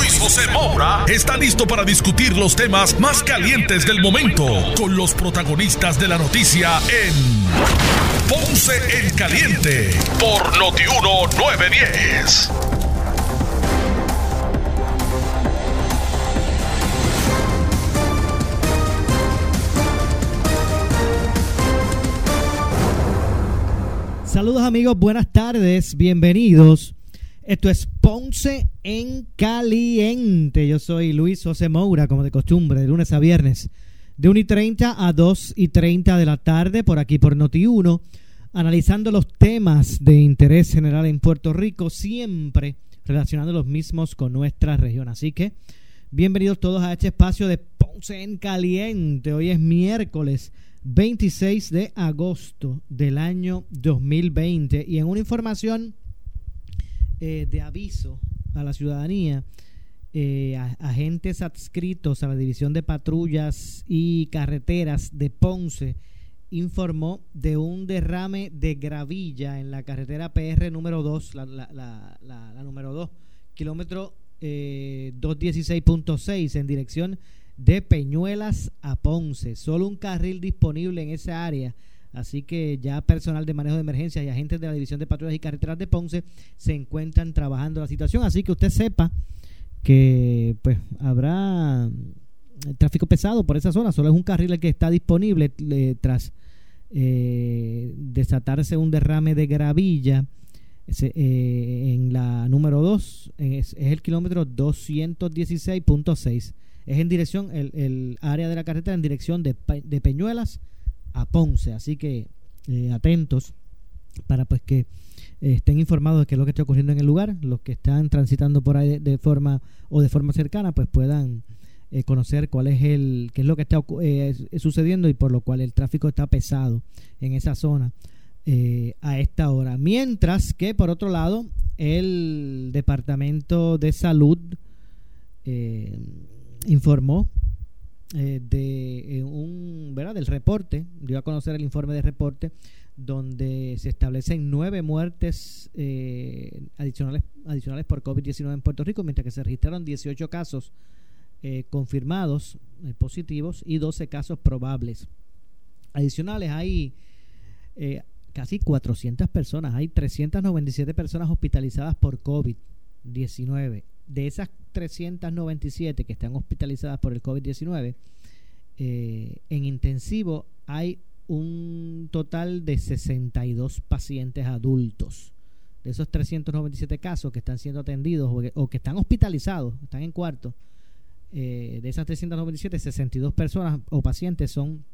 Luis José Moura está listo para discutir los temas más calientes del momento con los protagonistas de la noticia en Ponce en Caliente por Notiuno 910. Saludos amigos, buenas tardes, bienvenidos. Esto es Ponce en Caliente. Yo soy Luis José Moura, como de costumbre, de lunes a viernes, de 1 y 30 a 2 y 30 de la tarde, por aquí por Noti1, analizando los temas de interés general en Puerto Rico, siempre relacionando los mismos con nuestra región. Así que, bienvenidos todos a este espacio de Ponce en Caliente. Hoy es miércoles 26 de agosto del año 2020 y en una información eh, de aviso a la ciudadanía, eh, agentes adscritos a la División de Patrullas y Carreteras de Ponce informó de un derrame de gravilla en la carretera PR número 2, la, la, la, la número 2, kilómetro eh, 216.6 en dirección de Peñuelas a Ponce. Solo un carril disponible en esa área. Así que ya personal de manejo de emergencias y agentes de la División de Patrullas y Carreteras de Ponce se encuentran trabajando la situación. Así que usted sepa que pues habrá eh, tráfico pesado por esa zona. Solo es un carril el que está disponible tras eh, desatarse un derrame de gravilla. Eh, en la número 2 es, es el kilómetro 216.6 es en dirección, el, el, área de la carretera en dirección de, de Peñuelas a Ponce. Así que eh, atentos para pues que eh, estén informados de qué es lo que está ocurriendo en el lugar. Los que están transitando por ahí de, forma o de forma cercana, pues puedan eh, conocer cuál es el qué es lo que está sucediendo y por lo cual el tráfico está pesado en esa zona a esta hora. Mientras que por otro lado el departamento de salud informó eh, de eh, un ¿verdad? del reporte, dio a conocer el informe de reporte donde se establecen nueve muertes eh, adicionales, adicionales por COVID-19 en Puerto Rico, mientras que se registraron 18 casos confirmados positivos y 12 casos probables. Adicionales hay casi 400 personas, hay 397 personas hospitalizadas por COVID-19 de esas 397 que están hospitalizadas por el COVID-19, eh, en intensivo hay un total de 62 pacientes adultos. De esos 397 casos que están siendo atendidos o que, están hospitalizados, están en cuarto, eh, de esas 397, 62 personas o pacientes son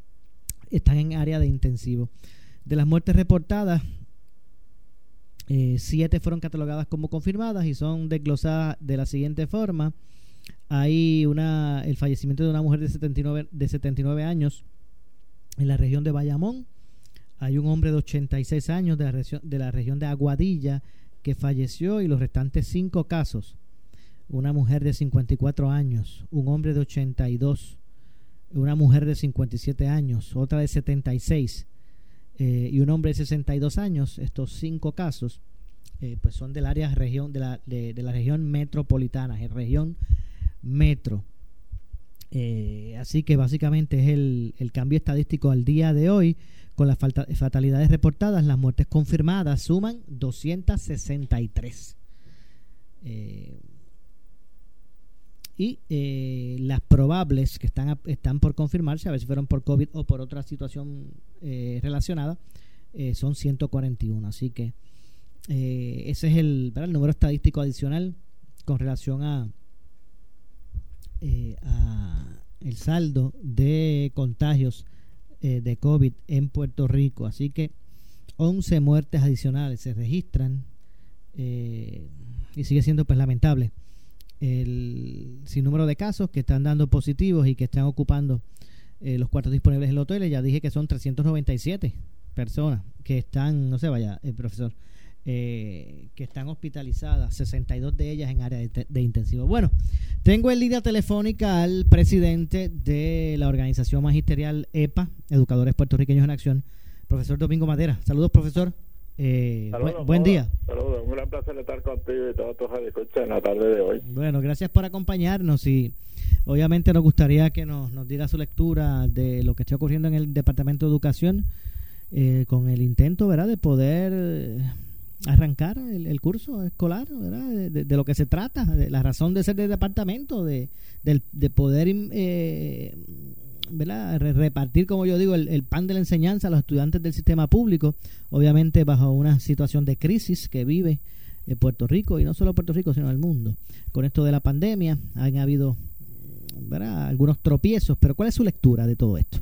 están en área de intensivo. De las muertes reportadas, eh, siete fueron catalogadas como confirmadas y son desglosadas de la siguiente forma. Hay una, el fallecimiento de una mujer de 79, de 79 años en la región de Bayamón. Hay un hombre de 86 años de la, región, de la región de Aguadilla que falleció y los restantes cinco casos. Una mujer de 54 años, un hombre de 82, una mujer de 57 años, otra de 76 eh, y un hombre de 62 años, estos cinco casos, eh, pues son del área región, de la, de, la región metropolitana, en región metro. Eh, así que básicamente es el, el, cambio estadístico al día de hoy. Con las fatalidades reportadas, las muertes confirmadas suman 263. Eh, y eh, las probables que están, están por confirmarse, a ver si fueron por COVID o por otra situación eh, relacionada, eh, son 141. Así que ese es el, número estadístico adicional con relación a, a el saldo de contagios de COVID en Puerto Rico. Así que 11 muertes adicionales se registran y sigue siendo pues lamentable el sinnúmero de casos que están dando positivos y que están ocupando eh, los cuartos disponibles en los hoteles. Ya dije que son 397 personas que están, no se vaya, el profesor, eh, que están hospitalizadas, 62 de ellas en área de, intensivo. Bueno, tengo en línea telefónica al presidente de la organización magisterial EPA, Educadores Puertorriqueños en Acción, profesor Domingo Madera. Saludos, profesor. Eh, buen, día. Saludos, un gran placer estar contigo y todos tus escuchas en la tarde de hoy. Bueno, gracias por acompañarnos y obviamente nos gustaría que nos, nos diera su lectura de lo que está ocurriendo en el Departamento de Educación eh, con el intento, ¿verdad?, de poder arrancar el, curso escolar, ¿verdad? De, lo que se trata, de la razón de ser del departamento, de, de, poder eh, ¿verdad? repartir, como yo digo, el, pan de la enseñanza a los estudiantes del sistema público, obviamente bajo una situación de crisis que vive eh, Puerto Rico, y no solo Puerto Rico, sino el mundo. Con esto de la pandemia han habido ¿verdad? algunos tropiezos, pero ¿cuál es su lectura de todo esto?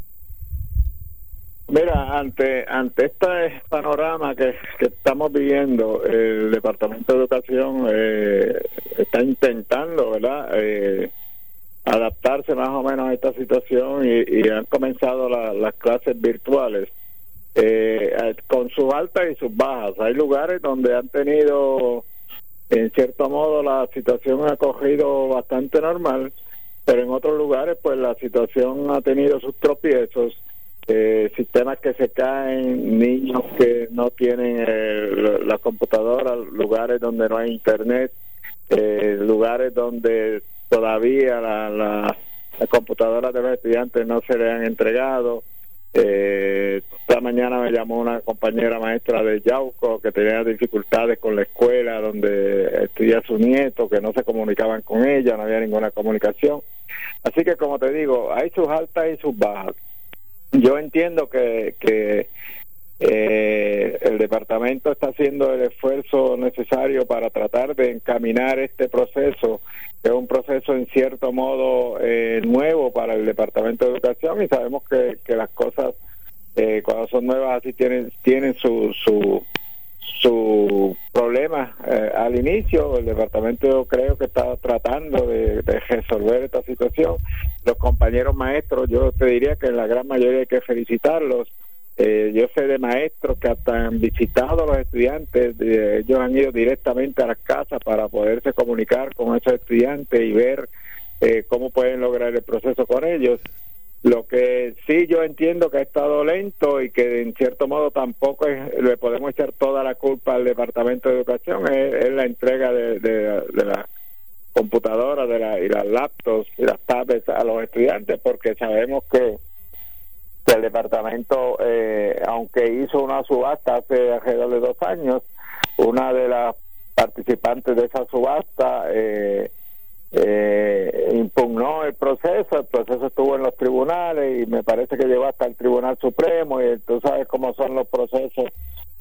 Mira, ante ante este panorama que, estamos viviendo, el Departamento de Educación eh, está intentando, ¿verdad?, eh, adaptarse más o menos a esta situación y, han comenzado las clases virtuales eh, con sus altas y sus bajas. Hay lugares donde han tenido, en cierto modo, la situación ha cogido bastante normal, pero en otros lugares, pues la situación ha tenido sus tropiezos eh, sistemas que se caen, niños que no tienen eh, la computadora, lugares donde no hay internet, eh, lugares donde todavía la, la, computadora de los estudiantes no se le han entregado. Eh, esta mañana me llamó una compañera maestra de Yauco que tenía dificultades con la escuela donde estudia su nieto, que no se comunicaban con ella, no había ninguna comunicación. Así que como te digo, hay sus altas y sus bajas yo entiendo que, que eh, el departamento está haciendo el esfuerzo necesario para tratar de encaminar este proceso, es un proceso en cierto modo eh, nuevo para el departamento de educación y sabemos que, las cosas eh, cuando son nuevas así tienen tienen su su su problema eh, al inicio. El departamento creo que está tratando de, resolver esta situación. Los compañeros maestros yo te diría que en la gran mayoría hay que felicitarlos eh, yo sé de maestros que hasta han visitado a los estudiantes ellos han ido directamente a las casas para poderse comunicar con esos estudiantes y ver eh, cómo pueden lograr el proceso con ellos. Lo que sí yo entiendo que ha estado lento y que en cierto modo tampoco le podemos echar toda la culpa al Departamento de Educación es, la entrega de, de, las computadoras de la, y las laptops y las tablets a los estudiantes porque sabemos que, el departamento, eh, aunque hizo una subasta hace alrededor de dos años, una de las participantes de esa subasta eh, eh, impugnó el proceso, el proceso estuvo en los tribunales y me parece que llegó hasta el Tribunal Supremo y tú sabes cómo son los procesos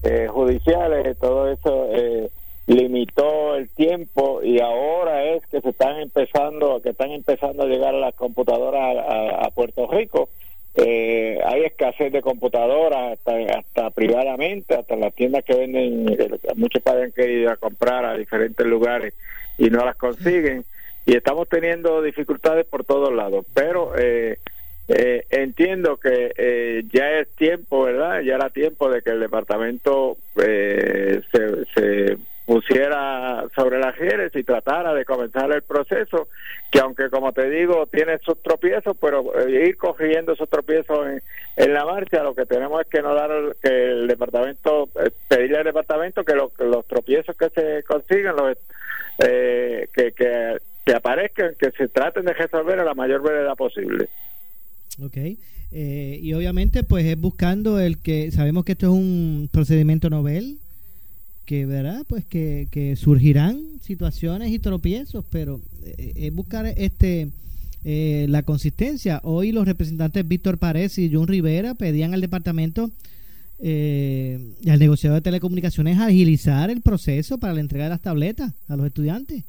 eh, judiciales, todo eso eh, limitó el tiempo y ahora es que se están empezando, que están empezando a llegar las computadoras a, Puerto Rico. Eh, hay escasez de computadoras hasta, hasta privadamente, hasta las tiendas que venden, muchos padres que ir a comprar a diferentes lugares y no las consiguen y estamos teniendo dificultades por todos lados, pero eh, eh, entiendo que eh, ya es tiempo, ¿verdad? Ya era tiempo de que el departamento se, se, pusiera sobre las redes y tratara de comenzar el proceso, que aunque como te digo tiene sus tropiezos, pero ir cogiendo esos tropiezos en, la marcha, lo que tenemos es que no dar que el departamento, pedirle al departamento que, los tropiezos que se consigan, los, que, que que aparezcan, que se traten de resolver a la mayor brevedad posible. Ok, eh, y obviamente pues es buscando el que, sabemos que esto es un procedimiento novel, que verdad pues que, que surgirán situaciones y tropiezos, pero eh, es buscar este eh, la consistencia. Hoy los representantes Víctor Párez y John Rivera pedían al departamento eh, y al negociador de telecomunicaciones agilizar el proceso para la entrega de las tabletas a los estudiantes.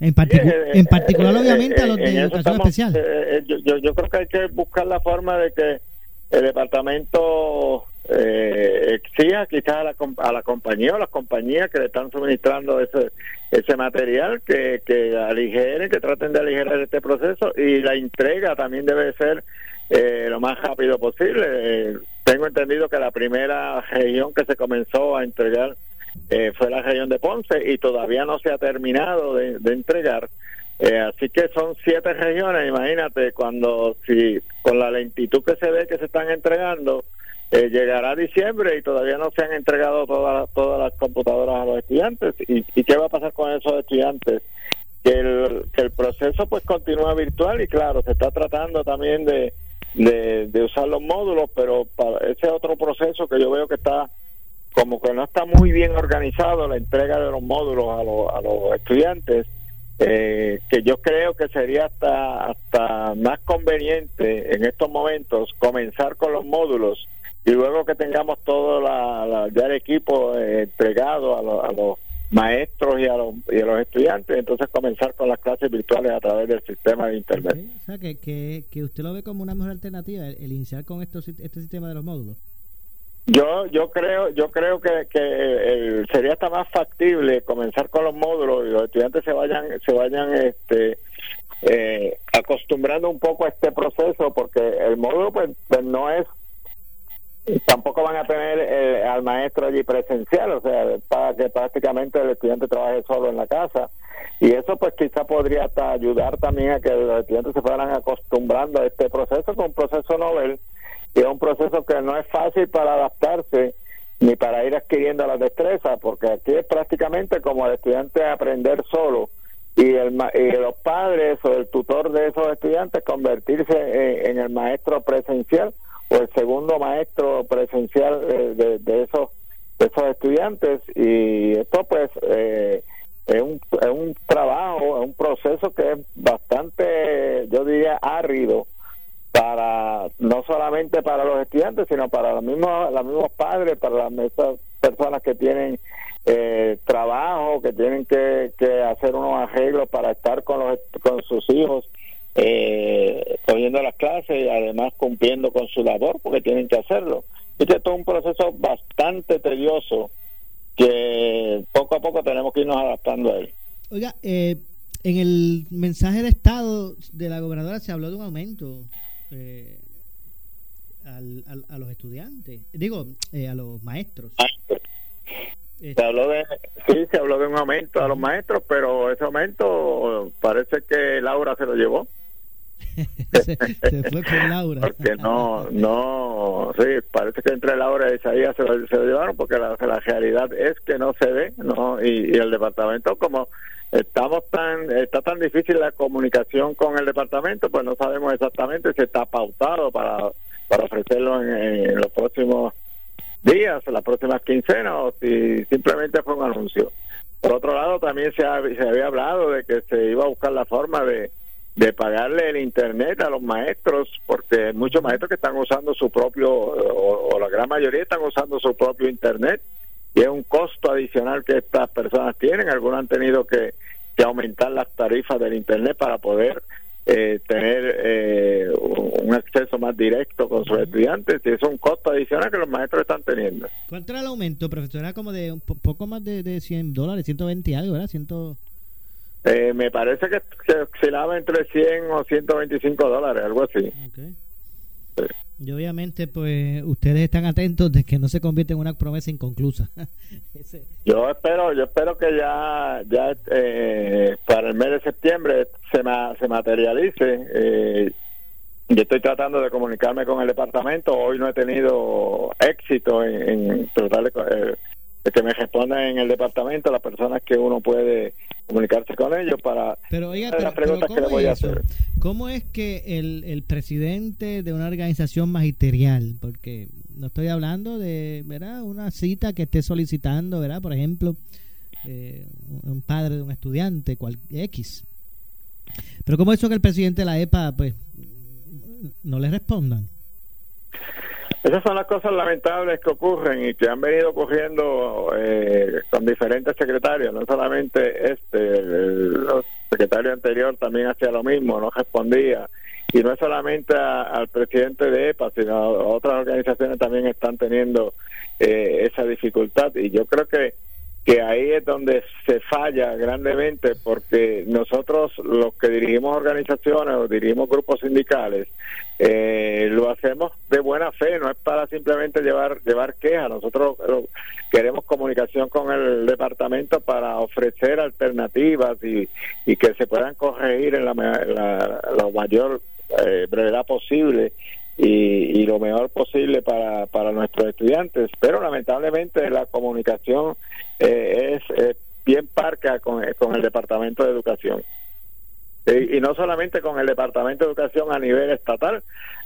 En, en particular, obviamente, a los de educación especial. Yo, yo, creo que hay que buscar la forma de que el departamento eh, exija quizás a la, a la compañía o las compañías que le están suministrando ese ese material que, que aligeren, que traten de aligerar este proceso y la entrega también debe ser eh, lo más rápido posible. Eh, tengo entendido que la primera región que se comenzó a entregar eh, fue la región de Ponce y todavía no se ha terminado de, entregar. así que son siete regiones, imagínate, cuando si con la lentitud que se ve que se están entregando, eh, llegará diciembre y todavía no se han entregado todas, todas las computadoras a los estudiantes. ¿Y, qué va a pasar con esos estudiantes? Que el, que el proceso pues continúa virtual y claro, se está tratando también de, de, usar los módulos, pero para ese otro proceso que yo veo que está como que no está muy bien organizado la entrega de los módulos a, los, a los estudiantes, eh, que yo creo que sería hasta, hasta más conveniente en estos momentos comenzar con los módulos y luego que tengamos todo la, ya el equipo eh, entregado a, los maestros y a, los, y a los estudiantes, entonces comenzar con las clases virtuales a través del sistema de Internet. O sea, que, que, usted lo ve como una mejor alternativa, el, iniciar con esto, este sistema de los módulos. Yo yo creo yo creo que, que sería hasta más factible comenzar con los módulos y los estudiantes se vayan se vayan este eh, acostumbrando un poco a este proceso porque el módulo pues, pues no es tampoco van a tener eh, al maestro allí presencial, o sea, para que prácticamente el estudiante trabaje solo en la casa. Y eso pues quizá podría hasta ayudar también a que los estudiantes se fueran acostumbrando a este proceso, que es un proceso novel, y es un proceso que no es fácil para adaptarse ni para ir adquiriendo las destrezas, porque aquí es prácticamente como el estudiante aprender solo y, el, y los padres o el tutor de esos estudiantes convertirse en el maestro presencial el segundo maestro presencial de, de, esos esos estudiantes. Y esto pues eh, es, un, es un trabajo, es un proceso que es bastante, yo diría, árido para no solamente para los estudiantes, sino para los mismos, los mismos padres, para las mismas personas que tienen eh, trabajo, que tienen que, que hacer unos arreglos para estar con, los, con sus hijos eh, cogiendo las clases y además cumpliendo con su labor porque tienen que hacerlo. Este es todo un proceso bastante tedioso que poco a poco tenemos que irnos adaptando a él. Oiga, eh, en el mensaje de Estado de la gobernadora se habló de un aumento eh, al, a los estudiantes, digo, eh, a los maestros. Se habló de, sí, se habló de un aumento a los maestros, pero ese aumento parece que Laura se lo llevó. se, fue con Laura. Porque no, no, sí, parece que entre Laura y Isaías se lo, se lo llevaron porque la, realidad es que no se ve, ¿no? Y, el departamento, como estamos tan, está tan difícil la comunicación con el departamento, pues no sabemos exactamente si está pautado para, para ofrecerlo en, los próximos días, las próximas quincenas, o si simplemente fue un anuncio. Por otro lado, también se, se había hablado de que se iba a buscar la forma de de pagarle el internet a los maestros, porque muchos maestros que están usando su propio, o, la gran mayoría están usando su propio internet, y es un costo adicional que estas personas tienen. Algunos han tenido que, aumentar las tarifas del internet para poder eh, tener eh, un acceso más directo con sus estudiantes y es un costo adicional que los maestros están teniendo. ¿Cuánto era el aumento, profesor? Era como de un poco más de, de 100 dólares, 120 algo, ¿verdad? 100... Eh, me parece que se oscilaba entre 100 o 125 dólares, algo así. Y obviamente, pues, ustedes están atentos de que no se convierta en una promesa inconclusa. Yo espero, yo espero que ya, ya eh, para el mes de septiembre se, se materialice. Eh, yo estoy tratando de comunicarme con el departamento. Hoy no he tenido éxito en, en tratar de, eh, de que me respondan en el departamento las personas que uno puede comunicarse con ellos para pero, oiga, las preguntas que le voy a hacer. ¿Cómo es que el, el presidente de una organización magisterial, porque no estoy hablando de ¿verdad? una cita que esté solicitando, ¿verdad? por ejemplo, eh, un padre de un estudiante, cual, X, pero ¿cómo es eso que el presidente de la EPA pues no le respondan? Esas son las cosas lamentables que ocurren y que han venido ocurriendo eh, con diferentes secretarios, no solamente este, el, secretario anterior también hacía lo mismo, no respondía. Y no es solamente al presidente de EPA, sino otras organizaciones también están teniendo eh, esa dificultad y yo creo que que ahí es donde se falla grandemente porque nosotros los que dirigimos organizaciones o dirigimos grupos sindicales eh, lo hacemos de buena fe no es para simplemente llevar llevar quejas. Nosotros queremos comunicación con el departamento para ofrecer alternativas y, y que se puedan corregir en la, la, mayor eh, brevedad posible y, lo mejor posible para, para nuestros estudiantes. Pero lamentablemente la comunicación eh, es bien parca con, con, el Departamento de Educación. Y, no solamente con el Departamento de Educación a nivel estatal,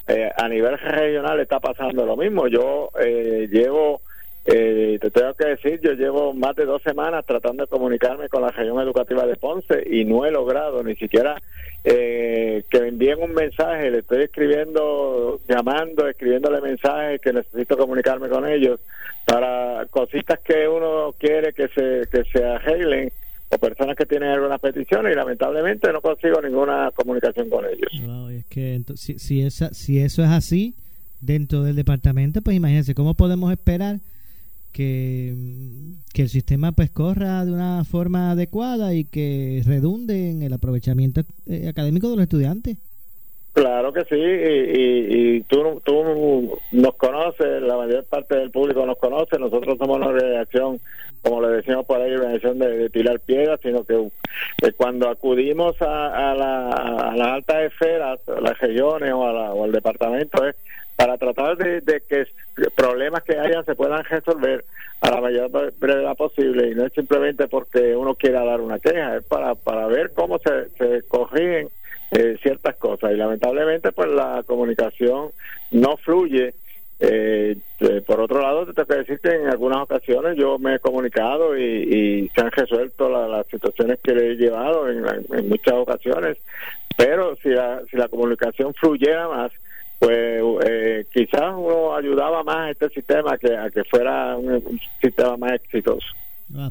eh, a nivel regional está pasando lo mismo. Yo eh, llevo eh, te tengo que decir, yo llevo más de dos semanas tratando de comunicarme con la región educativa de Ponce y no he logrado ni siquiera eh, que me envíen un mensaje. Le estoy escribiendo, llamando, escribiéndole mensajes que necesito comunicarme con ellos para cositas que uno quiere que se, que se arreglen o personas que tienen algunas peticiones y lamentablemente no consigo ninguna comunicación con ellos. es que si, si, esa, si eso es así dentro del departamento, pues imagínense, ¿cómo podemos esperar? Que, que el sistema pues corra de una forma adecuada y que redunde en el aprovechamiento eh, académico de los estudiantes. Claro que sí, y, y, tú, tú nos conoces, la mayor parte del público nos conoce, nosotros somos una organización, como le decimos por ahí, organización de, de tirar piedras, sino que, cuando acudimos a, la, a las altas esferas, a las regiones o, a o al departamento, es para tratar de, que problemas que haya se puedan resolver a la mayor brevedad posible. Y no es simplemente porque uno quiera dar una queja, es para, para ver cómo se, se corrigen eh, ciertas cosas. Y lamentablemente pues la comunicación no fluye. Eh, eh, por otro lado, te tengo que decir que en algunas ocasiones yo me he comunicado y, se han resuelto las situaciones que le he llevado en, en muchas ocasiones, pero si la, si la comunicación fluyera más, pues eh, quizás uno ayudaba más a este sistema que a que fuera un, sistema más exitoso. Ah,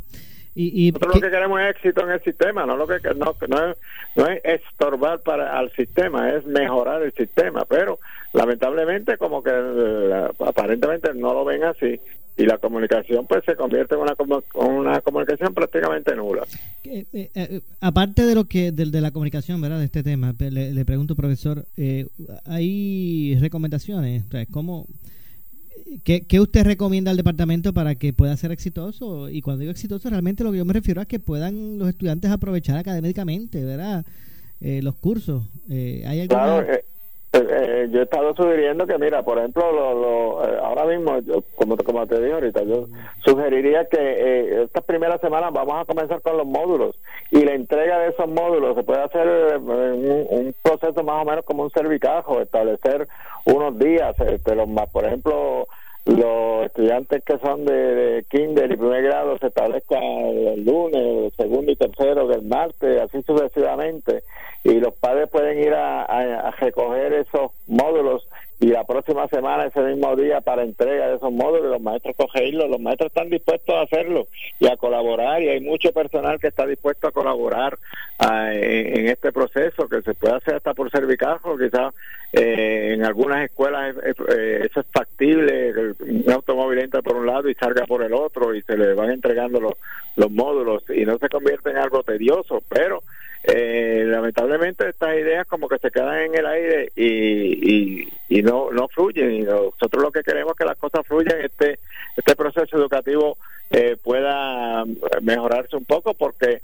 y, Nosotros lo que queremos es éxito en el sistema, no lo que no, no, es, no es estorbar para al sistema, es mejorar el sistema, pero lamentablemente como que eh, aparentemente no lo ven así y la comunicación pues se convierte en una, una comunicación prácticamente nula. Eh, eh, aparte de lo que de, de, la comunicación, ¿verdad? De este tema, le, pregunto, profesor, eh, ¿hay recomendaciones? ¿Cómo, qué, ¿Qué usted recomienda al departamento para que pueda ser exitoso? Y cuando digo exitoso, realmente lo que yo me refiero es que puedan los estudiantes aprovechar académicamente, ¿verdad? los cursos. ¿Hay alguna... Claro, eh, yo he estado sugiriendo que, mira, por ejemplo, lo, eh, ahora mismo, como, como te dije ahorita, yo sugeriría que eh, estas primeras semanas vamos a comenzar con los módulos y la entrega de esos módulos se puede hacer un, un proceso más o menos como un cervicajo, establecer unos días, este, los más, por ejemplo, los estudiantes que son de, kinder y primer grado se establezcan el lunes, el segundo y tercero del martes, así sucesivamente, y los padres pueden ir a recoger esos módulos y la próxima semana, ese mismo día, para entrega de esos módulos, los maestros cogerlos, los maestros están dispuestos a hacerlo y a colaborar, y hay mucho personal que está dispuesto a colaborar en, este proceso, que se puede hacer hasta por cervicajo, quizás eh, en algunas escuelas eh, eso es factible, un automóvil entra por un lado y salga por el otro, y se le van entregando los módulos, y no se convierte en algo tedioso, pero eh, lamentablemente estas ideas como que se quedan en el aire y, y, no no fluyen. Y nosotros lo que queremos es que las cosas fluyan este este proceso educativo eh, pueda mejorarse un poco porque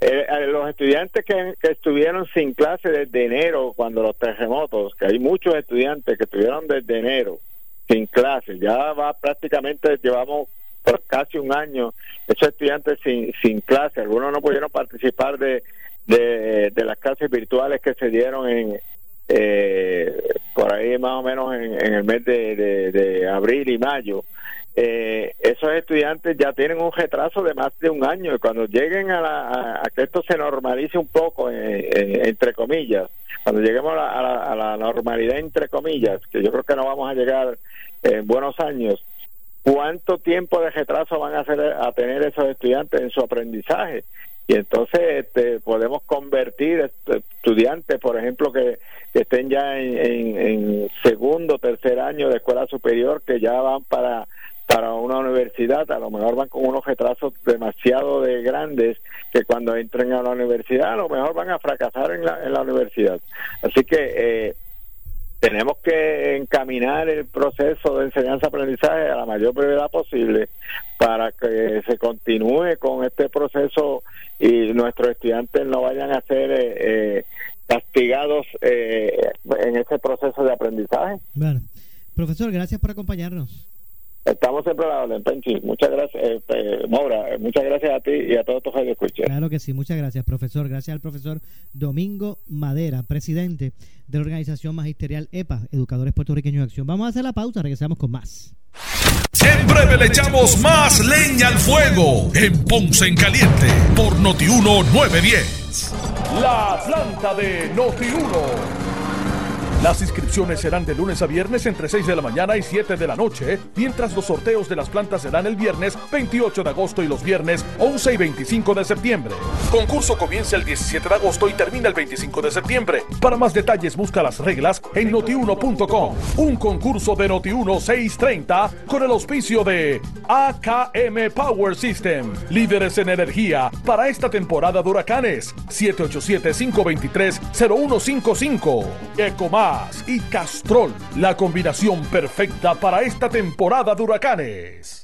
eh, los estudiantes que, que, estuvieron sin clase desde enero cuando los terremotos que hay muchos estudiantes que estuvieron desde enero sin clase ya va prácticamente llevamos por casi un año esos estudiantes sin, sin clase algunos no pudieron participar de de, las clases virtuales que se dieron en eh, por ahí más o menos en, el mes de, abril y mayo eh, esos estudiantes ya tienen un retraso de más de un año. Y cuando lleguen a, la, a, que esto se normalice un poco entre comillas cuando lleguemos a la, a la, normalidad entre comillas que yo creo que no vamos a llegar en buenos años cuánto tiempo de retraso van a, hacer, a tener esos estudiantes en su aprendizaje y entonces este, podemos convertir estudiantes, por ejemplo, que, estén ya en, en, segundo, tercer año de escuela superior, que ya van para para una universidad, a lo mejor van con unos retrasos demasiado de grandes que cuando entren a la universidad a lo mejor van a fracasar en la, en la universidad. Así que eh, tenemos que encaminar el proceso de enseñanza-aprendizaje a la mayor brevedad posible para que se continúe con este proceso y nuestros estudiantes no vayan a ser eh, eh, castigados eh, en ese proceso de aprendizaje. Bueno, profesor, gracias por acompañarnos. Estamos siempre a la Penchi. Muchas gracias, eh, Maura. Muchas gracias a ti y a todos tus escuchas. Claro que sí. Muchas gracias, profesor. Gracias al profesor Domingo Madera, presidente de la organización magisterial EPA, Educadores Puertorriqueños de Acción. Vamos a hacer la pausa. Regresamos con más. Siempre le echamos más leña al fuego en Ponce en Caliente por Notiuno 910. La planta de Notiuno las inscripciones serán de lunes a viernes entre 6 de la mañana y 7 de la noche, mientras los sorteos de las plantas serán el viernes 28 de agosto y los viernes 11 y 25 de septiembre. Concurso comienza el 17 de agosto y termina el 25 de septiembre. Para más detalles busca las reglas en notiuno.com. Un concurso de Notiuno 630 con el auspicio de AKM Power System, líderes en energía para esta temporada de huracanes. 787-523-0155. Ecomar y Castrol, la combinación perfecta para esta temporada de huracanes.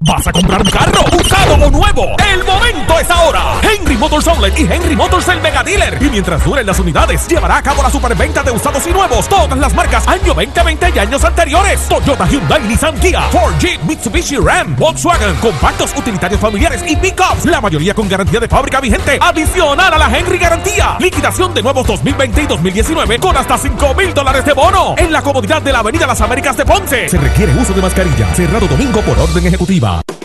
¿Vas a comprar un carro? ¿Usado o nuevo? El momento es ahora. Henry Motors Outlet y Henry Motors el Mega Dealer. Y mientras duren las unidades, llevará a cabo la superventa de usados y nuevos. Todas las marcas año 2020 y años anteriores. Toyota, Hyundai, Nissan, Kia, Ford, Jeep, Mitsubishi, Ram, Volkswagen, compactos, utilitarios familiares y pickups. La mayoría con garantía de fábrica vigente. Adicional a la Henry Garantía. Liquidación de nuevos 2020 y 2019 con hasta 5 mil dólares de bono. En la comodidad de la Avenida Las Américas de Ponce. Se requiere uso de mascarilla. Cerrado domingo por orden ejecutiva.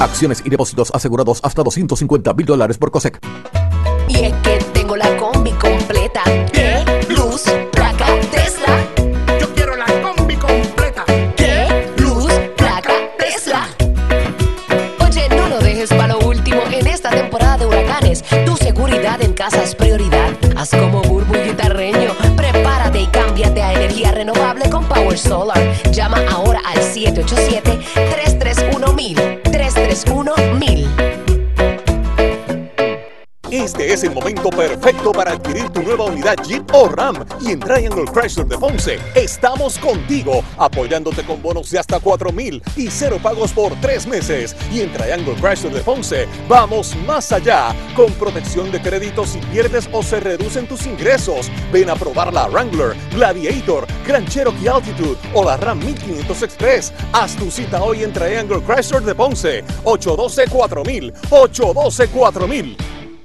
Acciones y depósitos asegurados hasta 250 mil dólares por COSEC. Y es que tengo la combi completa. ¿Qué? Luz, placa, Tesla. Yo quiero la combi completa. ¿Qué? Luz, placa, Tesla. Oye, no lo dejes para lo último en esta temporada de huracanes. Tu seguridad en casa es prioridad. Haz como Burbu y Guitarreño. Prepárate y cámbiate a energía renovable con Power Solar. Llama ahora al 787 331 1000 331 1000 Este es el momento perfecto para adquirir tu nueva unidad Jeep o Ram y en Triangle Chrysler de Ponce. Estamos contigo apoyándote con bonos de hasta 4 mil y cero pagos por tres meses. Y en Triangle Chrysler de Ponce vamos más allá. Con protección de crédito si pierdes o se reducen tus ingresos ven a probar la Wrangler, Gladiator, Grand Cherokee Altitude o la Ram 1500 Express. Haz tu cita hoy en Triangle Chrysler de Ponce 812 4000 812 4000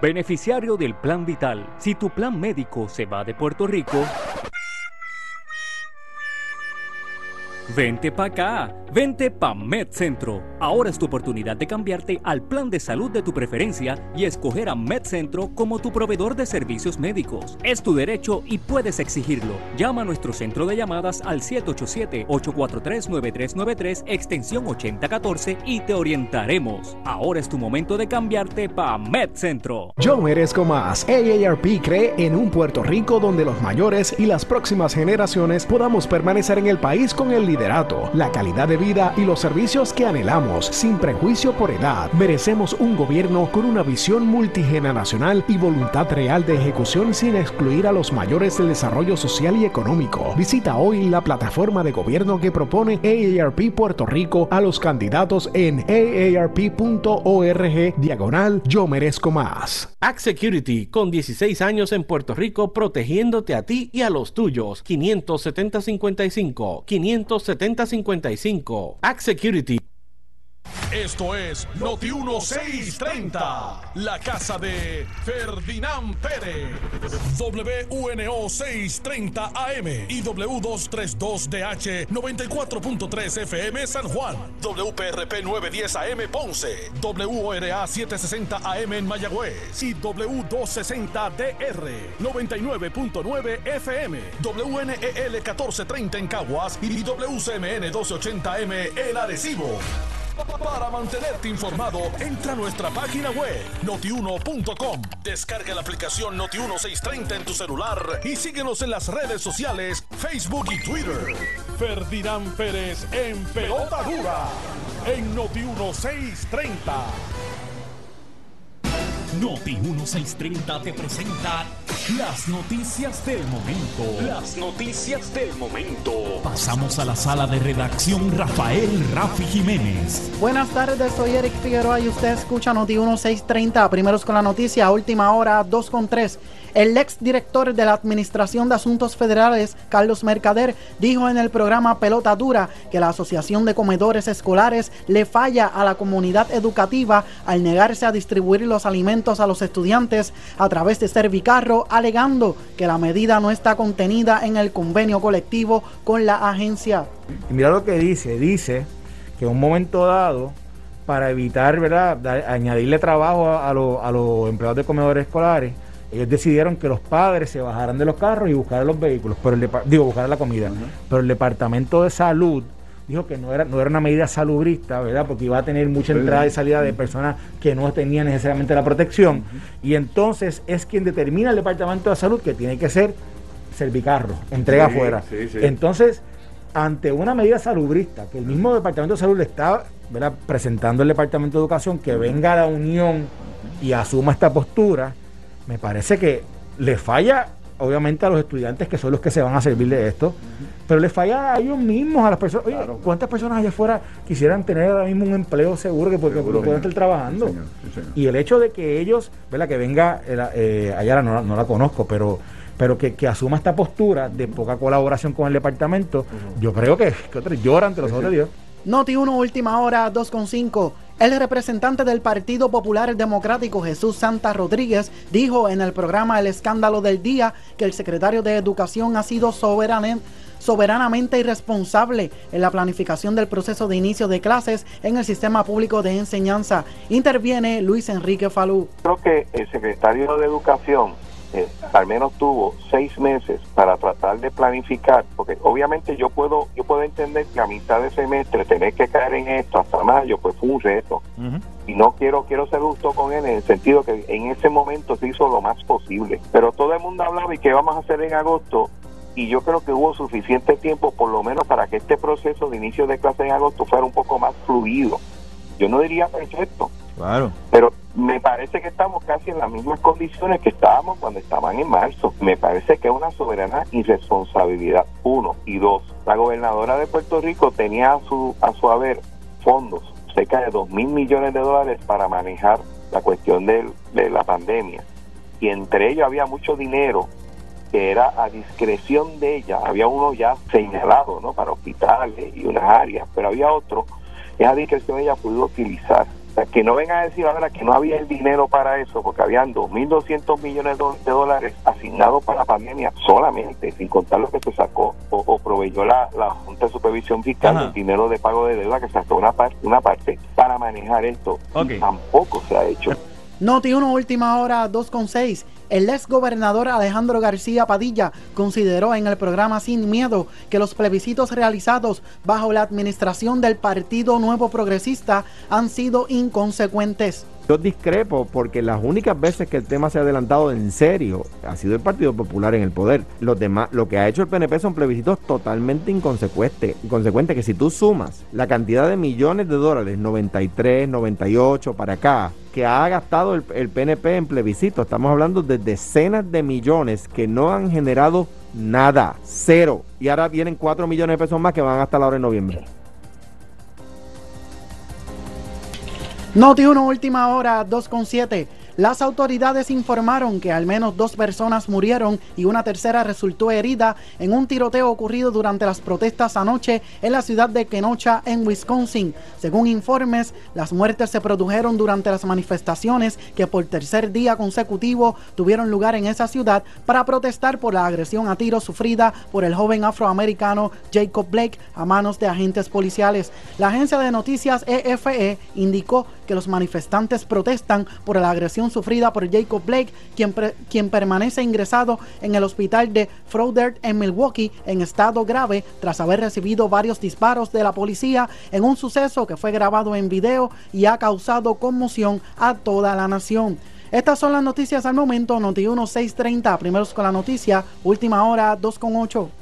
Beneficiario del Plan Vital. Si tu plan médico se va de Puerto Rico, Vente pa' acá, vente pa' MedCentro. Ahora es tu oportunidad de cambiarte al plan de salud de tu preferencia y escoger a MedCentro como tu proveedor de servicios médicos. Es tu derecho y puedes exigirlo. Llama a nuestro centro de llamadas al 787-843-9393, extensión 8014 y te orientaremos. Ahora es tu momento de cambiarte pa' MedCentro. Yo merezco más. AARP cree en un Puerto Rico donde los mayores y las próximas generaciones podamos permanecer en el país con el liderato, la calidad de vida y los servicios que anhelamos, sin prejuicio por edad. Merecemos un gobierno con una visión multigeneracional y voluntad real de ejecución sin excluir a los mayores del desarrollo social y económico. Visita hoy la plataforma de gobierno que propone AARP Puerto Rico a los candidatos en aarp.org diagonal Yo merezco más. Act Security, con 16 años en Puerto Rico, protegiéndote a ti y a los tuyos. 570-55, 570-55. Act Security. Esto es Noti 1630, la casa de Ferdinand Pérez. WNO 630 AM y W232DH 94.3 FM San Juan. WPRP 910 AM Ponce. WORA 760 AM en Mayagüez y W260DR 99.9 FM. WNEL 1430 en Caguas y WCMN 1280 M en Arecibo. Para mantenerte informado, entra a nuestra página web notiuno.com. Descarga la aplicación Noti1630 en tu celular y síguenos en las redes sociales, Facebook y Twitter. Ferdinand Pérez en Pelota Dura en Noti1630. Noti 1630 te presenta las noticias del momento. Las noticias del momento. Pasamos a la sala de redacción Rafael Rafi Jiménez. Buenas tardes, soy Eric Figueroa y usted escucha Noti 1630. Primeros con la noticia, última hora 2 con 3. El ex director de la Administración de Asuntos Federales, Carlos Mercader, dijo en el programa Pelota Dura que la Asociación de Comedores Escolares le falla a la comunidad educativa al negarse a distribuir los alimentos a los estudiantes a través de Servicarro, alegando que la medida no está contenida en el convenio colectivo con la agencia. Y mira lo que dice, dice que en un momento dado, para evitar, ¿verdad?, da- añadirle trabajo a, a los- a los empleados de comedores escolares, ellos decidieron que los padres se bajaran de los carros y buscaran los vehículos, pero el digo, buscaran la comida. Pero el Departamento de Salud dijo que no era, no era una medida salubrista, ¿verdad? Porque iba a tener mucha entrada y salida de personas que no tenían necesariamente la protección. Y entonces es quien determina el Departamento de Salud que tiene que ser servicarro, entrega Sí, afuera. sí, sí. Entonces, ante una medida salubrista que el mismo Departamento de Salud le está ¿verdad? presentando al Departamento de Educación que venga a la unión y asuma esta postura, me parece que le falla obviamente a los estudiantes que son los que se van a servir de esto, pero le falla a ellos mismos, a las personas. Oye, ¿cuántas personas allá afuera quisieran tener ahora mismo un empleo seguro que, porque, Seguro, puedan señor. estar trabajando? Sí, señor, sí, señor. Y el hecho de que ellos, ¿verdad? Que venga, eh, eh, Ayala no, la- no la conozco, pero pero que, que asuma esta postura de poca colaboración con el departamento, yo creo que, que otros lloran ante los ojos de Dios. Noti 1, última hora 2.5. El representante del Partido Popular Democrático Jesús Santa Rodríguez dijo en el programa El Escándalo del Día que el secretario de Educación ha sido soberanamente irresponsable en la planificación del proceso de inicio de clases en el sistema público de enseñanza. Interviene Luis Enrique Falú. Creo que el secretario de Educación eh, al menos tuvo seis meses para tratar de planificar, porque obviamente yo puedo yo puedo entender que a mitad de semestre tener que caer en esto hasta mayo, pues fue un reto. Y no quiero quiero ser justo con él en el sentido que en ese momento se hizo lo más posible. Pero todo el mundo hablaba y qué vamos a hacer en agosto. Y yo creo que hubo suficiente tiempo, por lo menos, para que este proceso de inicio de clase en agosto fuera un poco más fluido. Yo no diría perfecto, Claro. Pero me parece que estamos casi en las mismas condiciones que estábamos cuando estaban en marzo. Me parece que es una soberana irresponsabilidad, uno. Y dos, la gobernadora de Puerto Rico tenía a su, a su haber fondos, cerca de dos mil millones de dólares para manejar la cuestión de la pandemia. Y entre ellos había mucho dinero que era a discreción de ella. Había uno ya señalado ¿no? para hospitales y unas áreas, pero había otro que a discreción ella pudo utilizar. O sea, que no venga a decir ahora que no había el dinero para eso, porque habían 2.200 millones de dólares asignados para la pandemia solamente, sin contar lo que se sacó o, proveyó la, Junta de Supervisión Fiscal, el dinero de pago de deuda que sacó una, parte una parte para manejar esto. tampoco se ha hecho. Noti 1, última hora, 2.6. El ex gobernador Alejandro García Padilla consideró en el programa Sin Miedo que los plebiscitos realizados bajo la administración del Partido Nuevo Progresista han sido inconsecuentes. Yo discrepo porque las únicas veces que el tema se ha adelantado en serio ha sido el Partido Popular en el poder. Los demás, lo que ha hecho el PNP son plebiscitos totalmente inconsecuentes. Inconsecuentes que si tú sumas la cantidad de millones de dólares, 93, 98 para acá, que ha gastado el, el PNP en plebiscitos, estamos hablando de decenas de millones que no han generado nada, cero. Y ahora vienen 4 millones de pesos más que van hasta la hora de noviembre. Noti 1, última hora, 2.7. Las autoridades informaron que al menos dos personas murieron y una tercera resultó herida en un tiroteo ocurrido durante las protestas anoche en la ciudad de Kenosha, en Wisconsin. Según informes, las muertes se produjeron durante las manifestaciones que por tercer día consecutivo tuvieron lugar en esa ciudad para protestar por la agresión a tiro sufrida por el joven afroamericano Jacob Blake a manos de agentes policiales. La agencia de noticias EFE indicó los manifestantes protestan por la agresión sufrida por Jacob Blake, quien, quien permanece ingresado en el hospital de Froudert en Milwaukee en estado grave tras haber recibido varios disparos de la policía en un suceso que fue grabado en video y ha causado conmoción a toda la nación. Estas son las noticias al momento, Noti 630, primeros con la noticia, última hora 2.8.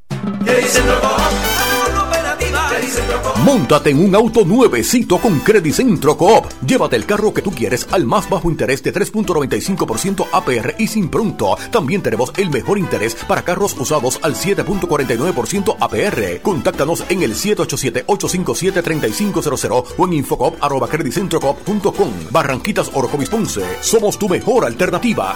Móntate en un auto nuevecito con Credit Centro Coop. Llévate el carro que tú quieres al más bajo interés de 3.95% APR y sin pronto. También tenemos el mejor interés para carros usados al 7.49% APR. Contáctanos en el 787-857-3500 o en infocop.com. Barranquitas Orocovis Ponce. Somos tu mejor alternativa.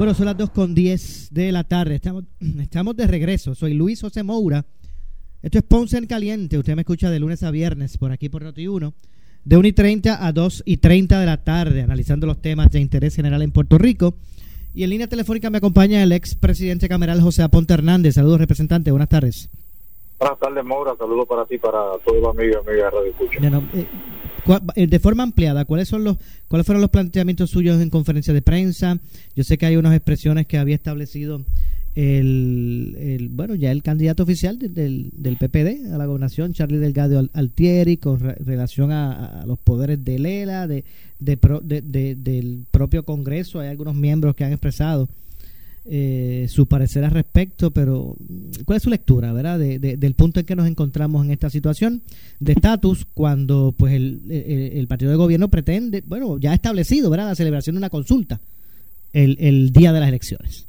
Bueno, son las 2 con 10 de la tarde. Estamos, estamos de regreso. Soy Luis José Moura esto es Ponce en Caliente. Usted me escucha de lunes a viernes por aquí por Noti1, de 1 y 30 a 2 y 30 de la tarde, analizando los temas de interés general en Puerto Rico. Y en línea telefónica me acompaña el ex presidente cameral José Aponte Hernández. Saludos, representante. Buenas tardes. Buenas tardes, Maura. Saludos para ti, para todos los amigos y amigas de Radio Escucha. Eh, eh, de forma ampliada, ¿cuáles son los cuáles fueron los planteamientos suyos en conferencia de prensa? Yo sé que hay unas expresiones que había establecido el, bueno ya el candidato oficial del, del PPD a la gobernación Charlie Delgado Altieri con relación a, los poderes de Lela de, de, del propio Congreso hay algunos miembros que han expresado eh, su parecer al respecto pero ¿cuál es su lectura verdad del punto en que nos encontramos en esta situación de estatus cuando pues el, el, partido de gobierno pretende bueno ya ha establecido verdad la celebración de una consulta el, el día de las elecciones.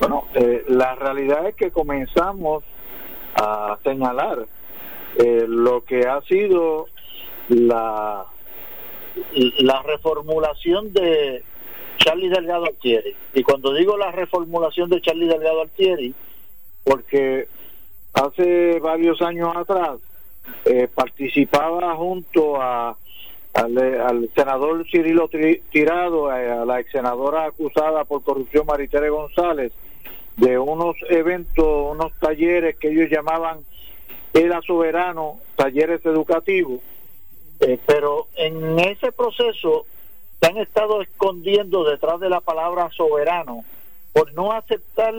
Bueno, eh, la realidad es que comenzamos a señalar eh, lo que ha sido la, la reformulación de Charlie Delgado Altieri. Y cuando digo la reformulación de Charlie Delgado Altieri, porque hace varios años atrás eh, participaba junto a al, senador Cirilo Tirado, a la ex senadora acusada por corrupción Maritere González, de unos eventos, unos talleres que ellos llamaban Era Soberano, talleres educativos, eh, pero en ese proceso se han estado escondiendo detrás de la palabra soberano por no aceptar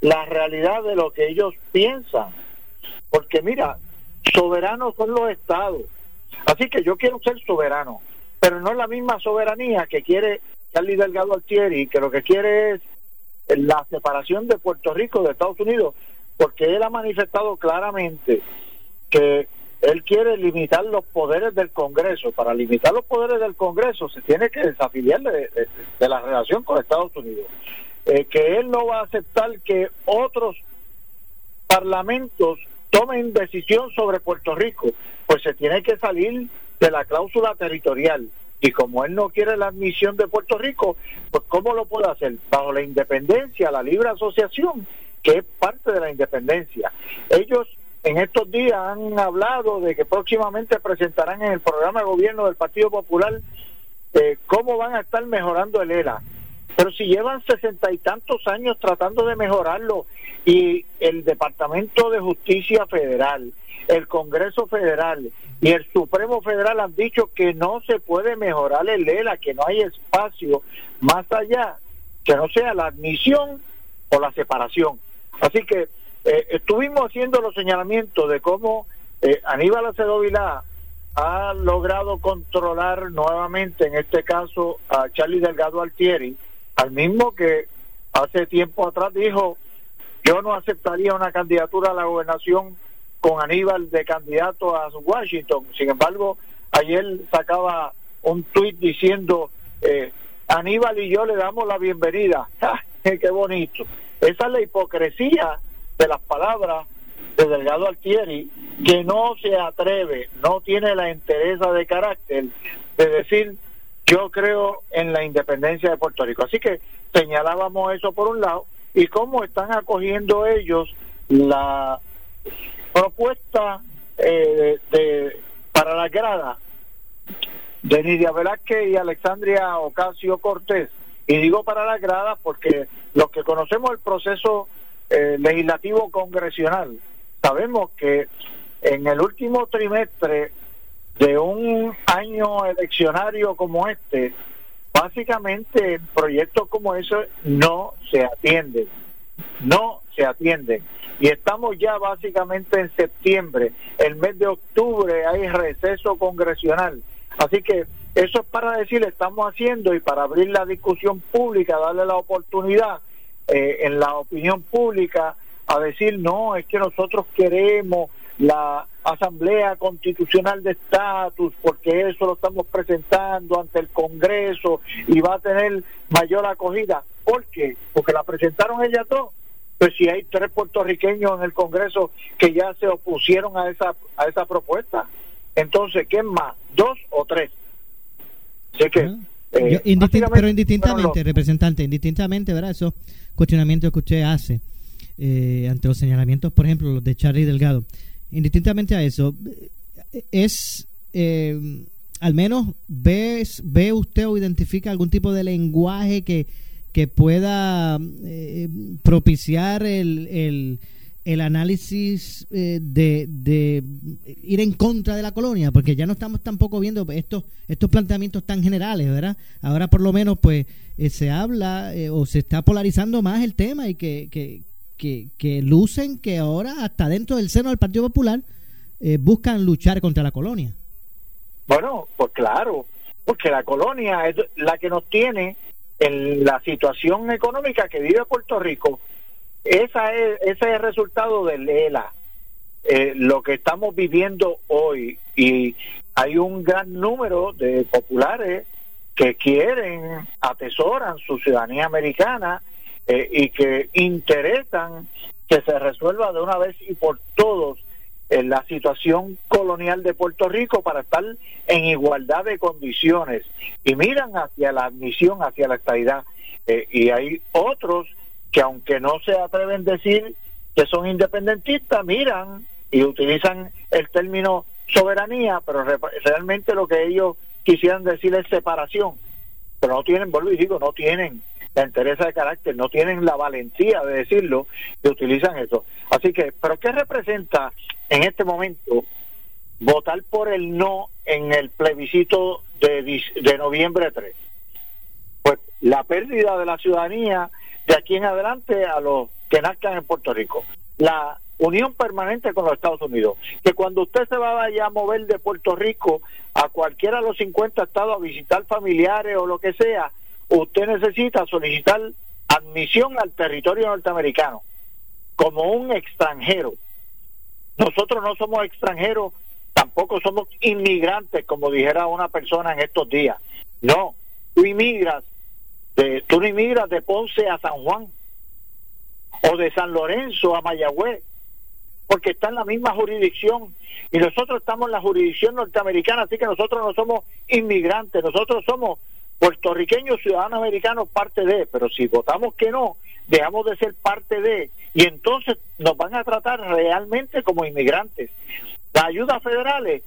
la realidad de lo que ellos piensan. Porque mira, soberanos son los estados. Así que yo quiero ser soberano, pero no es la misma soberanía que quiere Charlie Delgado Altieri, que lo que quiere es la separación de Puerto Rico de Estados Unidos, porque él ha manifestado claramente que él quiere limitar los poderes del Congreso. Para limitar los poderes del Congreso se tiene que desafiliar de, la relación con Estados Unidos. Eh, que él no va a aceptar que otros parlamentos tomen decisión sobre Puerto Rico, pues se tiene que salir de la cláusula territorial. Y como él no quiere la admisión de Puerto Rico, pues ¿cómo lo puede hacer? Bajo la independencia, la libre asociación, que es parte de la independencia. Ellos en estos días han hablado de que próximamente presentarán en el programa de gobierno del Partido Popular eh, cómo van a estar mejorando el ELA. Pero si llevan sesenta y tantos años tratando de mejorarlo y el Departamento de Justicia Federal, el Congreso Federal y el Supremo Federal han dicho que no se puede mejorar el ELA, que no hay espacio más allá que no sea la admisión o la separación. Así que eh, estuvimos haciendo los señalamientos de cómo eh, Aníbal Acedo Vilá ha logrado controlar nuevamente, en este caso, a Charlie Delgado Altieri, al mismo que hace tiempo atrás dijo, yo no aceptaría una candidatura a la gobernación con Aníbal de candidato a Washington. Sin embargo, ayer sacaba un tuit diciendo, eh, Aníbal y yo le damos la bienvenida. ¡Qué bonito! Esa es la hipocresía de las palabras de Delgado Altieri, que no se atreve, no tiene la entereza de carácter de decir yo creo en la independencia de Puerto Rico. Así que señalábamos eso por un lado y cómo están acogiendo ellos la propuesta eh, de, para la grada de Nidia Velázquez y Alexandria Ocasio Cortés. Y digo para la grada porque los que conocemos el proceso eh, legislativo congresional sabemos que en el último trimestre de un año eleccionario como este, básicamente proyectos como ese no se atienden, no se atienden. Y estamos ya básicamente en septiembre, el mes de octubre hay receso congresional. Así que eso es para decir, estamos haciendo y para abrir la discusión pública, darle la oportunidad eh, en la opinión pública a decir, no, es que nosotros queremos la Asamblea Constitucional de Estatus, porque eso lo estamos presentando ante el Congreso y va a tener mayor acogida. ¿Por qué? Porque la presentaron ellas dos. Pues si hay tres puertorriqueños en el Congreso que ya se opusieron a esa, a esa propuesta, entonces, ¿qué más? ¿Dos o tres? Así que... Eh, pero indistintamente, representante, indistintamente, ¿verdad? Esos cuestionamientos que usted hace eh, ante los señalamientos, por ejemplo, los de Charlie Delgado indistintamente a eso, es, eh, al menos, ves, ve usted o identifica algún tipo de lenguaje que, que pueda eh, propiciar el, el, el análisis eh, de, de, ir en contra de la colonia, porque ya no estamos tampoco viendo estos, estos planteamientos tan generales, ¿verdad? Ahora por lo menos pues se habla o se está polarizando más el tema y que, que, que, que lucen que ahora hasta dentro del seno del Partido Popular eh, buscan luchar contra la colonia. Bueno, pues claro, porque la colonia es la que nos tiene en la situación económica que vive Puerto Rico. Esa es, ese es el resultado del ELA, eh, lo que estamos viviendo hoy. Y hay un gran número de populares que quieren, atesoran su ciudadanía americana eh, y que interesan que se resuelva de una vez y por todos en la situación colonial de Puerto Rico para estar en igualdad de condiciones y miran hacia la admisión, hacia la estabilidad. Eh, y hay otros que aunque no se atreven a decir que son independentistas, miran y utilizan el término soberanía, pero realmente lo que ellos quisieran decir es separación. Pero no tienen, vuelvo y digo, no tienen la interés de carácter, no tienen la valentía de decirlo y utilizan eso. Así que, ¿pero qué representa en este momento votar por el no en el plebiscito de, de noviembre 3? Pues la pérdida de la ciudadanía de aquí en adelante a los que nazcan en Puerto Rico. La unión permanente con los Estados Unidos. Que cuando usted se vaya a mover de Puerto Rico a cualquiera de los 50 estados a visitar familiares o lo que sea, usted necesita solicitar admisión al territorio norteamericano como un extranjero. Nosotros no somos extranjeros, tampoco somos inmigrantes, como dijera una persona en estos días. No, tú inmigras, de, tú no inmigras de Ponce a San Juan o de San Lorenzo a Mayagüez, porque está en la misma jurisdicción y nosotros estamos en la jurisdicción norteamericana, así que nosotros no somos inmigrantes, nosotros somos puertorriqueños, ciudadanos americanos, parte de, pero si votamos que no, dejamos de ser parte de, y entonces nos van a tratar realmente como inmigrantes. Las ayudas federales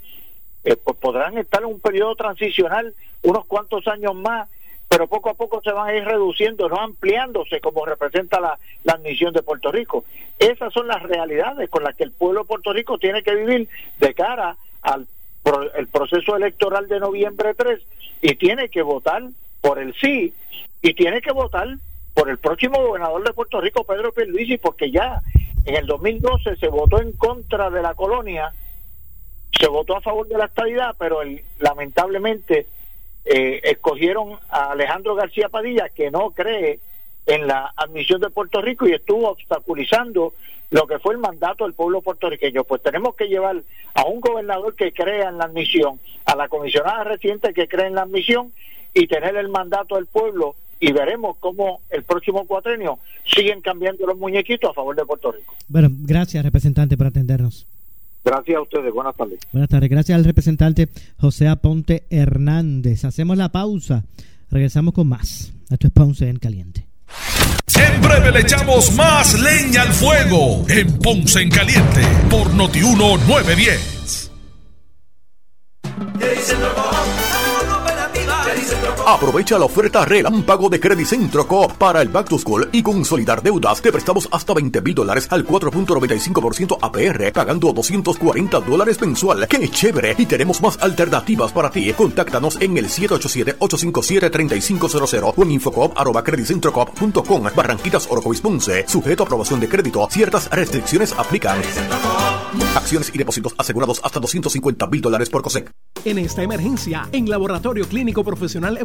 eh, pues podrán estar en un periodo transicional unos cuantos años más, pero poco a poco se van a ir reduciendo, no ampliándose como representa la, la admisión de Puerto Rico. Esas son las realidades con las que el pueblo de Puerto Rico tiene que vivir de cara al el proceso electoral de noviembre 3 y tiene que votar por el sí y tiene que votar por el próximo gobernador de Puerto Rico, Pedro Pierluisi, porque ya en el 2012 se votó en contra de la colonia, se votó a favor de la estabilidad, pero lamentablemente eh, escogieron a Alejandro García Padilla, que no cree en la admisión de Puerto Rico y estuvo obstaculizando lo que fue el mandato del pueblo puertorriqueño. Pues tenemos que llevar a un gobernador que crea en la admisión, a la comisionada reciente que cree en la admisión y tener el mandato del pueblo y veremos cómo el próximo cuatrenio siguen cambiando los muñequitos a favor de Puerto Rico. Bueno, gracias representante por atendernos. Gracias a ustedes, buenas tardes. Buenas tardes, gracias al representante José Aponte Hernández. Hacemos la pausa, regresamos con más. Esto es Ponce en Caliente. En breve le echamos más leña al fuego en Ponce en Caliente por Notiuno 910. Aprovecha la oferta relámpago de Centro Coop para el Back to School y consolidar deudas. Te prestamos hasta 20 mil dólares al 4.95% APR, pagando 240 dólares mensual. ¡Qué chévere! Y tenemos más alternativas para ti. Contáctanos en el 787-857-3500 o en infocoop.com. Barranquitas Orocovis Ponce. Sujeto a aprobación de crédito. Ciertas restricciones aplican. Acciones y depósitos asegurados hasta 250 mil dólares por COSEC. En esta emergencia, en Laboratorio Clínico Profesional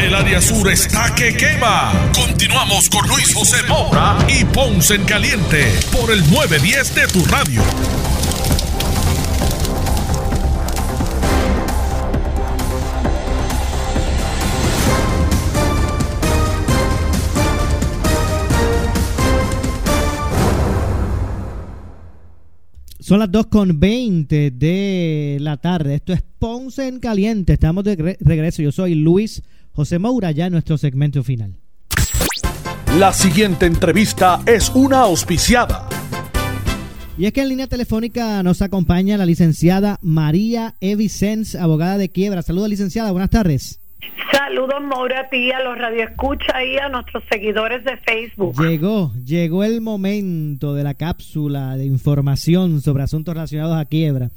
El área sur está que quema. Continuamos con Luis José Moura y Ponce en Caliente por el 910 de tu radio. Son las 2.20 de la tarde. Esto es Ponce en Caliente. Estamos de regreso. Yo soy Luis José Moura, ya en nuestro segmento final. La siguiente entrevista es una auspiciada. Y es que en línea telefónica nos acompaña la licenciada María Evicens, abogada de quiebra. Saludos, licenciada. Buenas tardes. Saludos, Maura, a ti, a los radioescucha y a nuestros seguidores de Facebook. Llegó, llegó el momento de la cápsula de información sobre asuntos relacionados a quiebra.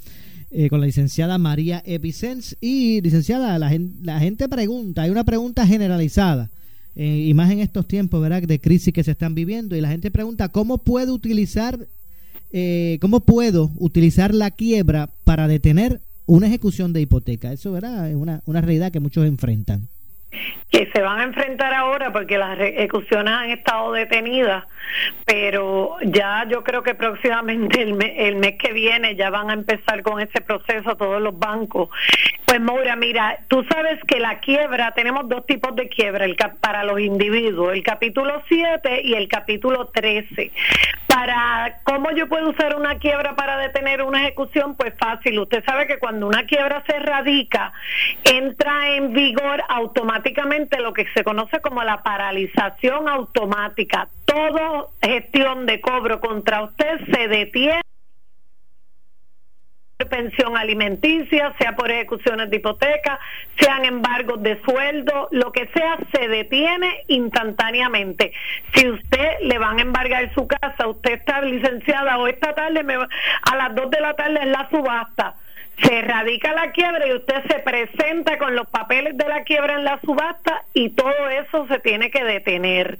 Eh, con la licenciada María Epicens. Y, licenciada, la, la gente pregunta, hay una pregunta generalizada, eh, y más en estos tiempos, ¿verdad?, de crisis que se están viviendo, y la gente pregunta, ¿cómo puede utilizar eh, cómo puedo utilizar la quiebra para detener una ejecución de hipoteca. Eso ¿verdad? es una, una realidad que muchos enfrentan que se van a enfrentar ahora porque las ejecuciones han estado detenidas, pero ya yo creo que próximamente el, mes que viene ya van a empezar con ese proceso todos los bancos. Pues Maura, mira, tú sabes que la quiebra, tenemos dos tipos de quiebra el, para los individuos, el capítulo 7 y el capítulo 13. Para cómo yo puedo usar una quiebra para detener una ejecución, pues fácil. Usted sabe que cuando una quiebra se radica, entra en vigor automáticamente lo que se conoce como la paralización automática. Toda gestión de cobro contra usted se detiene pensión alimenticia, sea por ejecuciones de hipoteca, sean embargos de sueldo, lo que sea, se detiene instantáneamente. Si usted le van a embargar su casa, usted está licenciada o esta tarde, me, a las 2 de la tarde es la subasta se radica la quiebra y usted se presenta con los papeles de la quiebra en la subasta y todo eso se tiene que detener.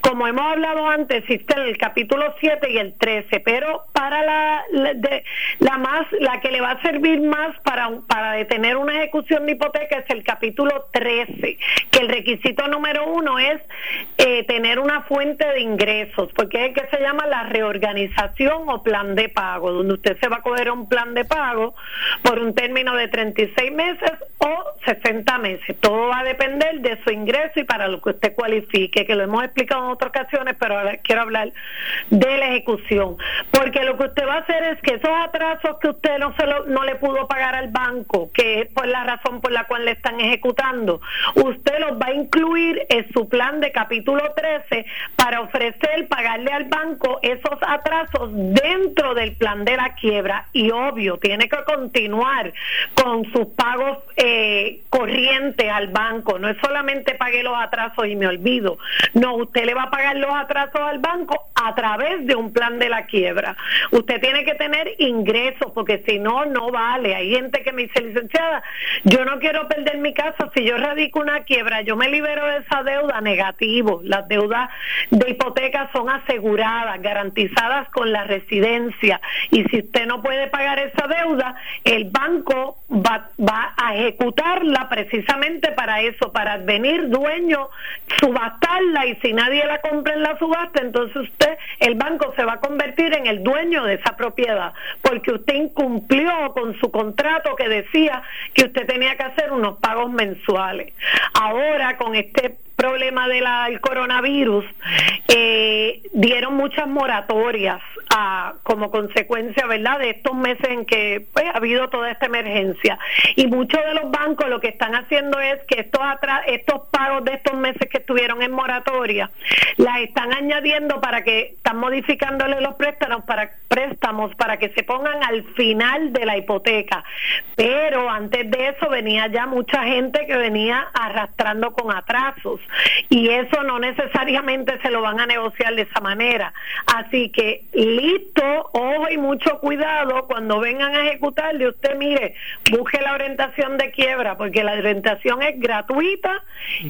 Como hemos hablado antes, existe el capítulo 7 y el 13, pero para la, la más la que le va a servir más para para detener una ejecución de hipoteca es el capítulo 13, que el requisito número uno es eh, tener una fuente de ingresos, porque es el que se llama la reorganización o plan de pago, donde usted se va a coger un plan de pago por un término de 36 meses o 60 meses. Todo va a depender de su ingreso y para lo que usted cualifique, que lo hemos explicado en otras ocasiones, pero ahora quiero hablar de la ejecución. Porque lo que usted va a hacer es que esos atrasos que usted no, se lo, no le pudo pagar al banco, que es por la razón por la cual le están ejecutando, usted los va a incluir en su plan de capítulo 13 para ofrecer pagarle al banco esos atrasos dentro del plan de la quiebra. Y obvio, tiene que continuar con sus pagos eh, corrientes al banco. No es solamente pagué los atrasos y me olvido. No, usted le va a pagar los atrasos al banco a través de un plan de la quiebra. Usted tiene que tener ingresos porque si no, no vale. Hay gente que me dice, licenciada, yo no quiero perder mi casa. Si yo radico una quiebra, yo me libero de esa deuda negativo. Las deudas de hipoteca son aseguradas, garantizadas con la residencia. Y si usted no puede pagar esa deuda, el banco va, va a ejecutarla precisamente para eso, para venir dueño, subastarla y si nadie la compra en la subasta, entonces usted, el banco se va a convertir en el dueño de esa propiedad, porque usted incumplió con su contrato que decía que usted tenía que hacer unos pagos mensuales. Ahora con este problema del coronavirus, eh, dieron muchas moratorias a, como consecuencia, ¿verdad?, de estos meses en que pues, ha habido toda esta emergencia. Y muchos de los bancos lo que están haciendo es que estos, estos pagos de estos meses que estuvieron en moratoria, las están añadiendo para que, están modificándole los préstamos para, préstamos para que se pongan al final de la hipoteca. Pero antes de eso venía ya mucha gente que venía arrastrando con atrasos y eso no necesariamente se lo van a negociar de esa manera. Así que listo, ojo y mucho cuidado cuando vengan a ejecutarle, usted mire, busque la orientación de quiebra, porque la orientación es gratuita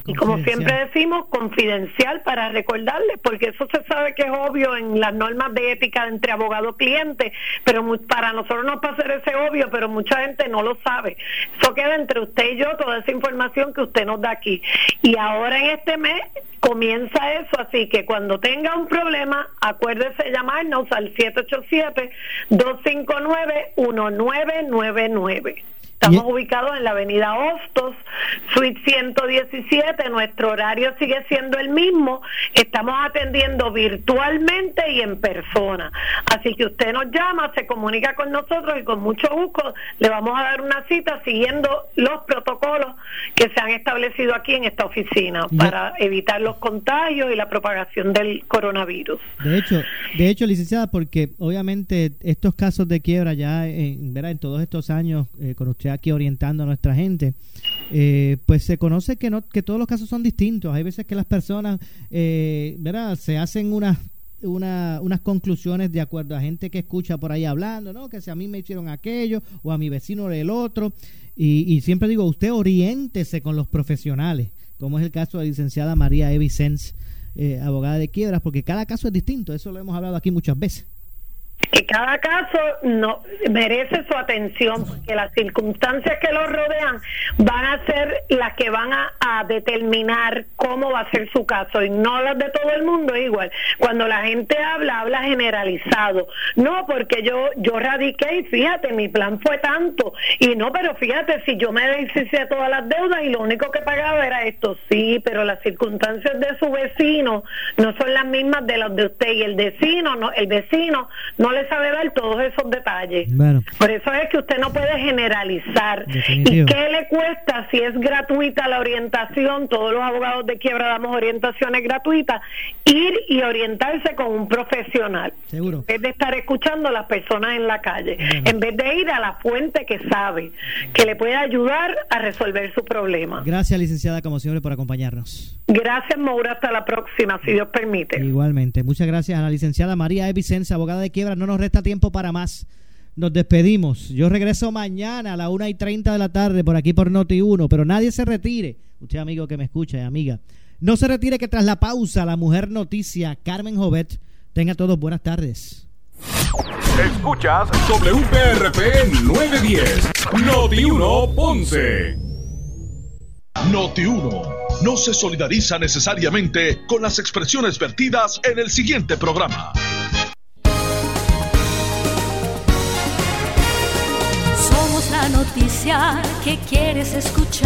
y, como siempre decimos, confidencial para recordarle, porque eso se sabe que es obvio en las normas de ética entre abogado-cliente, pero para nosotros no pasa ese obvio, pero mucha gente no lo sabe. Eso queda entre usted y yo, toda esa información que usted nos da aquí. Y ahora en este mes comienza eso, así que cuando tenga un problema, acuérdese llamarnos al 787-259-1999. Estamos ubicados en la avenida Hostos, suite 117. Nuestro horario sigue siendo el mismo. Estamos atendiendo virtualmente y en persona. Así que usted nos llama, se comunica con nosotros y con mucho gusto le vamos a dar una cita siguiendo los protocolos que se han establecido aquí en esta oficina para evitar los contagios y la propagación del coronavirus. De hecho, de hecho, licenciada, porque obviamente estos casos de quiebra ya en, ¿verdad? en todos estos años eh, con usted aquí orientando a nuestra gente, eh, pues se conoce que, no, que todos los casos son distintos. Hay veces que las personas, eh, ¿verdad? Se hacen unas una, unas conclusiones de acuerdo a gente que escucha por ahí hablando, ¿no? Que si a mí me hicieron aquello o a mi vecino el otro. Y, siempre digo, usted oriéntese con los profesionales, como es el caso de la licenciada María Evicens, eh, abogada de quiebras, porque cada caso es distinto. Eso lo hemos hablado aquí muchas veces. Que cada caso no merece su atención porque las circunstancias que lo rodean van a ser las que van a, determinar cómo va a ser su caso y no las de todo el mundo igual. Cuando la gente habla habla generalizado. No porque yo yo radiqué y fíjate mi plan fue tanto. Y no pero fíjate si yo me deshice de todas las deudas y lo único que pagaba era esto. Sí pero las circunstancias de su vecino no son las mismas de las de usted y el vecino no el vecino no le sabe dar todos esos detalles. Por eso es que usted no puede generalizar. ¿Y qué le cuesta si es gratuita la orientación? Todos los abogados de quiebra damos orientaciones gratuitas. Ir y orientarse con un profesional. Seguro. En vez de estar escuchando a las personas en la calle. En vez de ir a la fuente que sabe, que le puede ayudar a resolver su problema. Gracias, licenciada, como siempre, por acompañarnos. Gracias, Maura. Hasta la próxima, si Dios permite. Igualmente. Muchas gracias a la licenciada María Evicencia, abogada de quiebra. No nos resta tiempo para más. Nos despedimos. Yo regreso mañana a la una y 30 de la tarde por aquí por Noti 1, pero nadie se retire. Usted, amigo que me escucha y amiga, no se retire que tras la pausa, la mujer noticia Carmen Jovet. Tenga todos buenas tardes. Escuchas WPRP 910, Noti 1 Ponce. Noti 1 no se solidariza necesariamente con las expresiones vertidas en el siguiente programa. Noticia que quieres escuchar.